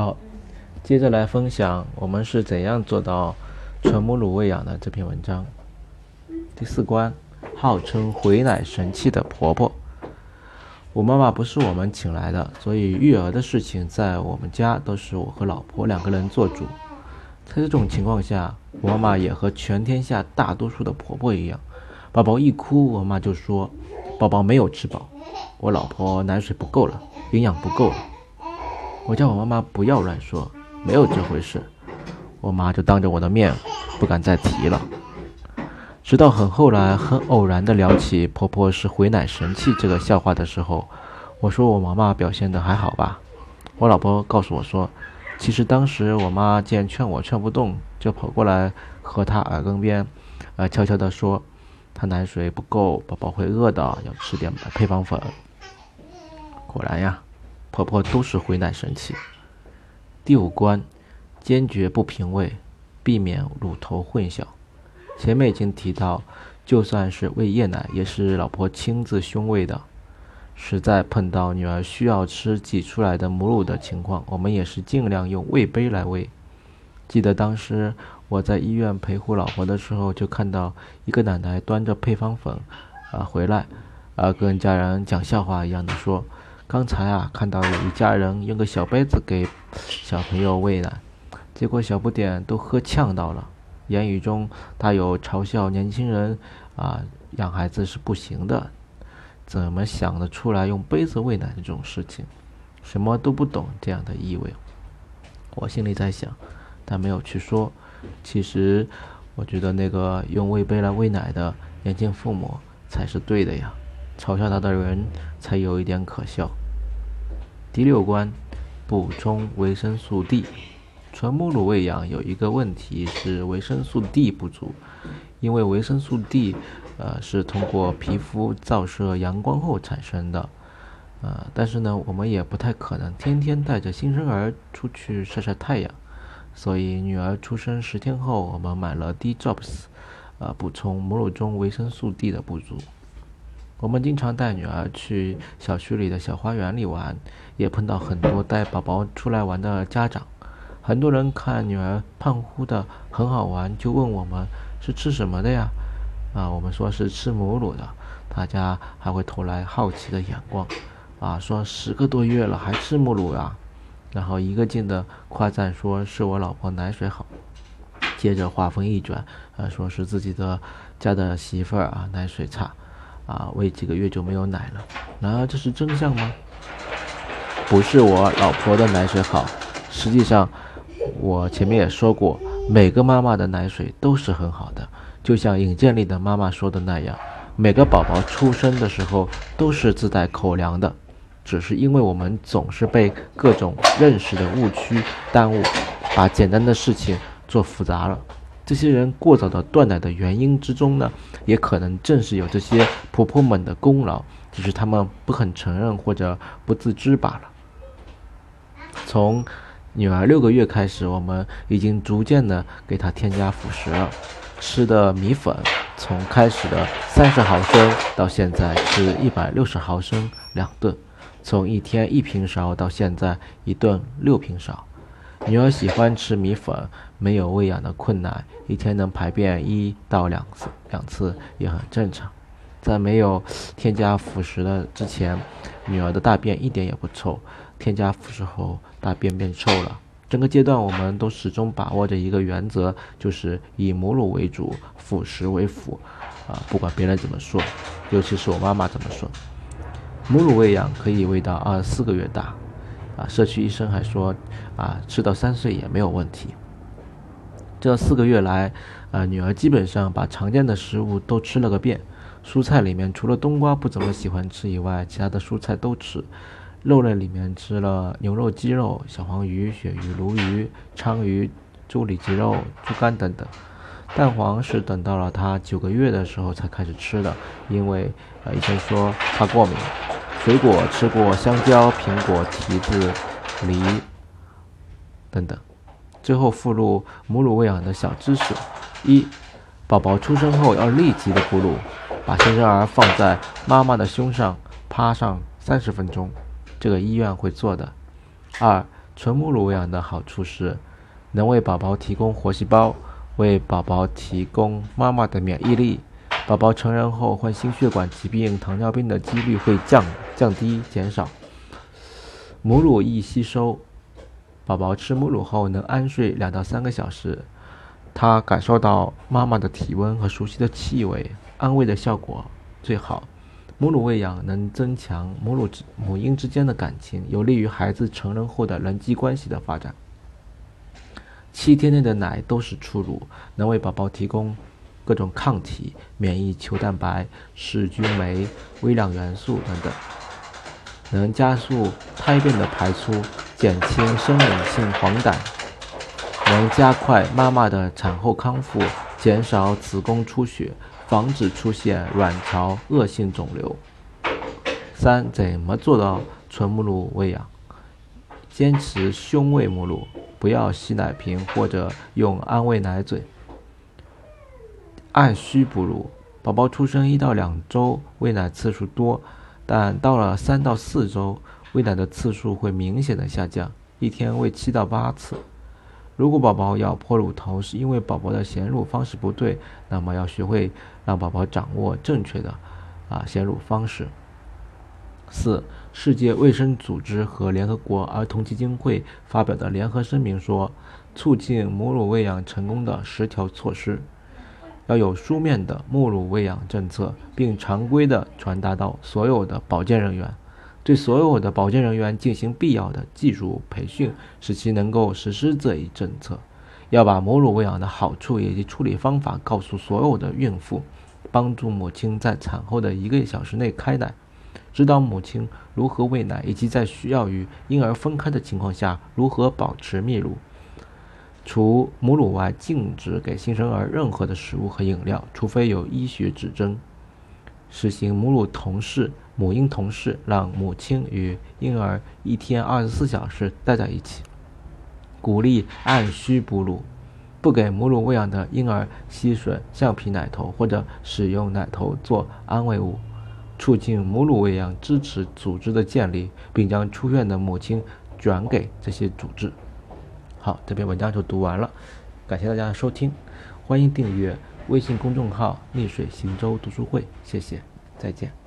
好，接着来分享我们是怎样做到纯母乳喂养的这篇文章。第四关，号称回奶神器的婆婆。我妈妈不是我们请来的，所以育儿的事情在我们家都是我和老婆两个人做主。在这种情况下，我妈妈也和全天下大多数的婆婆一样，宝宝一哭，我妈就说宝宝没有吃饱，我老婆奶水不够了，营养不够了。我叫我妈妈不要乱说，没有这回事。我妈就当着我的面不敢再提了。直到很后来，很偶然的聊起婆婆是回奶神器这个笑话的时候，我说我妈妈表现的还好吧。我老婆告诉我说，其实当时我妈见劝我劝不动，就跑过来和她耳根边，呃，悄悄地说，她奶水不够，宝宝会饿的，要吃点配方粉。果然呀，婆婆都是回奶神器。第五关，坚决不平喂，避免乳头混淆。前面已经提到，就算是喂夜奶，也是老婆亲自胸喂的。实在碰到女儿需要吃挤出来的母乳的情况，我们也是尽量用喂杯来喂。记得当时我在医院陪护老婆的时候，就看到一个奶奶端着配方粉，啊回来，啊跟家人讲笑话一样的说：“刚才啊看到有一家人用个小杯子给小朋友喂奶，结果小不点都喝呛到了。”言语中带有嘲笑年轻人啊，养孩子是不行的，怎么想得出来用杯子喂奶这种事情？什么都不懂这样的意味。我心里在想，但没有去说。其实，我觉得那个用喂杯来喂奶的年轻父母才是对的呀，嘲笑他的人才有一点可笑。第六关，补充维生素 D。纯母乳喂养有一个问题是维生素 D 不足，因为维生素 D，呃，是通过皮肤照射阳光后产生的，呃，但是呢，我们也不太可能天天带着新生儿出去晒晒太阳，所以女儿出生十天后，我们买了 D drops，呃，补充母乳中维生素 D 的不足。我们经常带女儿去小区里的小花园里玩，也碰到很多带宝宝出来玩的家长。很多人看女儿胖乎的很好玩，就问我们是吃什么的呀？啊，我们说是吃母乳的，大家还会投来好奇的眼光，啊，说十个多月了还吃母乳呀？然后一个劲的夸赞说是我老婆奶水好，接着话锋一转，啊，说是自己的家的媳妇儿啊奶水差，啊，喂几个月就没有奶了。然而这是真相吗？不是我老婆的奶水好，实际上。我前面也说过，每个妈妈的奶水都是很好的，就像影片里的妈妈说的那样，每个宝宝出生的时候都是自带口粮的，只是因为我们总是被各种认识的误区耽误，把简单的事情做复杂了。这些人过早的断奶的原因之中呢，也可能正是有这些婆婆们的功劳，只是他们不肯承认或者不自知罢了。从女儿六个月开始，我们已经逐渐的给她添加辅食了。吃的米粉从开始的三十毫升到现在是一百六十毫升两顿，从一天一瓶勺到现在一顿六瓶勺。女儿喜欢吃米粉，没有喂养的困难，一天能排便一到两次，两次也很正常。在没有添加辅食的之前，女儿的大便一点也不臭。添加辅食后，大便变臭了。整个阶段，我们都始终把握着一个原则，就是以母乳为主，辅食为辅。啊，不管别人怎么说，尤其是我妈妈怎么说，母乳喂养可以喂到二十四个月大。啊，社区医生还说，啊，吃到三岁也没有问题。这四个月来，啊，女儿基本上把常见的食物都吃了个遍。蔬菜里面除了冬瓜不怎么喜欢吃以外，其他的蔬菜都吃。肉类里面吃了牛肉、鸡肉、小黄鱼、鳕鱼、鲈鱼、鲳鱼、猪里脊肉、猪肝等等。蛋黄是等到了她九个月的时候才开始吃的，因为呃医生说他过敏。水果吃过香蕉、苹果、提子、梨等等。最后附录母乳喂养的小知识：一、宝宝出生后要立即的哺乳，把新生儿放在妈妈的胸上趴上三十分钟。这个医院会做的。二，纯母乳喂养的好处是，能为宝宝提供活细胞，为宝宝提供妈妈的免疫力。宝宝成人后患心血管疾病、糖尿病的几率会降降低减少。母乳易吸收，宝宝吃母乳后能安睡两到三个小时，他感受到妈妈的体温和熟悉的气味，安慰的效果最好。母乳喂养能增强母乳之母婴之间的感情，有利于孩子成人后的人际关系的发展。七天内的奶都是初乳，能为宝宝提供各种抗体、免疫球蛋白、噬菌酶、微量元素等等，能加速胎便的排出，减轻生理性黄疸，能加快妈妈的产后康复，减少子宫出血。防止出现卵巢恶性肿瘤。三、怎么做到纯母乳喂养？坚持胸喂母乳，不要吸奶瓶或者用安慰奶嘴。按需哺乳，宝宝出生一到两周喂奶次数多，但到了三到四周，喂奶的次数会明显的下降，一天喂七到八次。如果宝宝咬破乳头是因为宝宝的衔乳方式不对，那么要学会让宝宝掌握正确的啊衔乳方式。四，世界卫生组织和联合国儿童基金会发表的联合声明说，促进母乳喂养成功的十条措施，要有书面的母乳喂养政策，并常规的传达到所有的保健人员。对所有的保健人员进行必要的技术培训，使其能够实施这一政策。要把母乳喂养的好处以及处理方法告诉所有的孕妇，帮助母亲在产后的一个小时内开奶，指导母亲如何喂奶，以及在需要与婴儿分开的情况下如何保持泌乳。除母乳外，禁止给新生儿任何的食物和饮料，除非有医学指征。实行母乳同室。母婴同室，让母亲与婴儿一天二十四小时待在一起。鼓励按需哺乳，不给母乳喂养的婴儿吸吮橡皮奶头或者使用奶头做安慰物。促进母乳喂养支持组织的建立，并将出院的母亲转给这些组织。好，这篇文章就读完了，感谢大家的收听，欢迎订阅微信公众号“逆水行舟读书会”，谢谢，再见。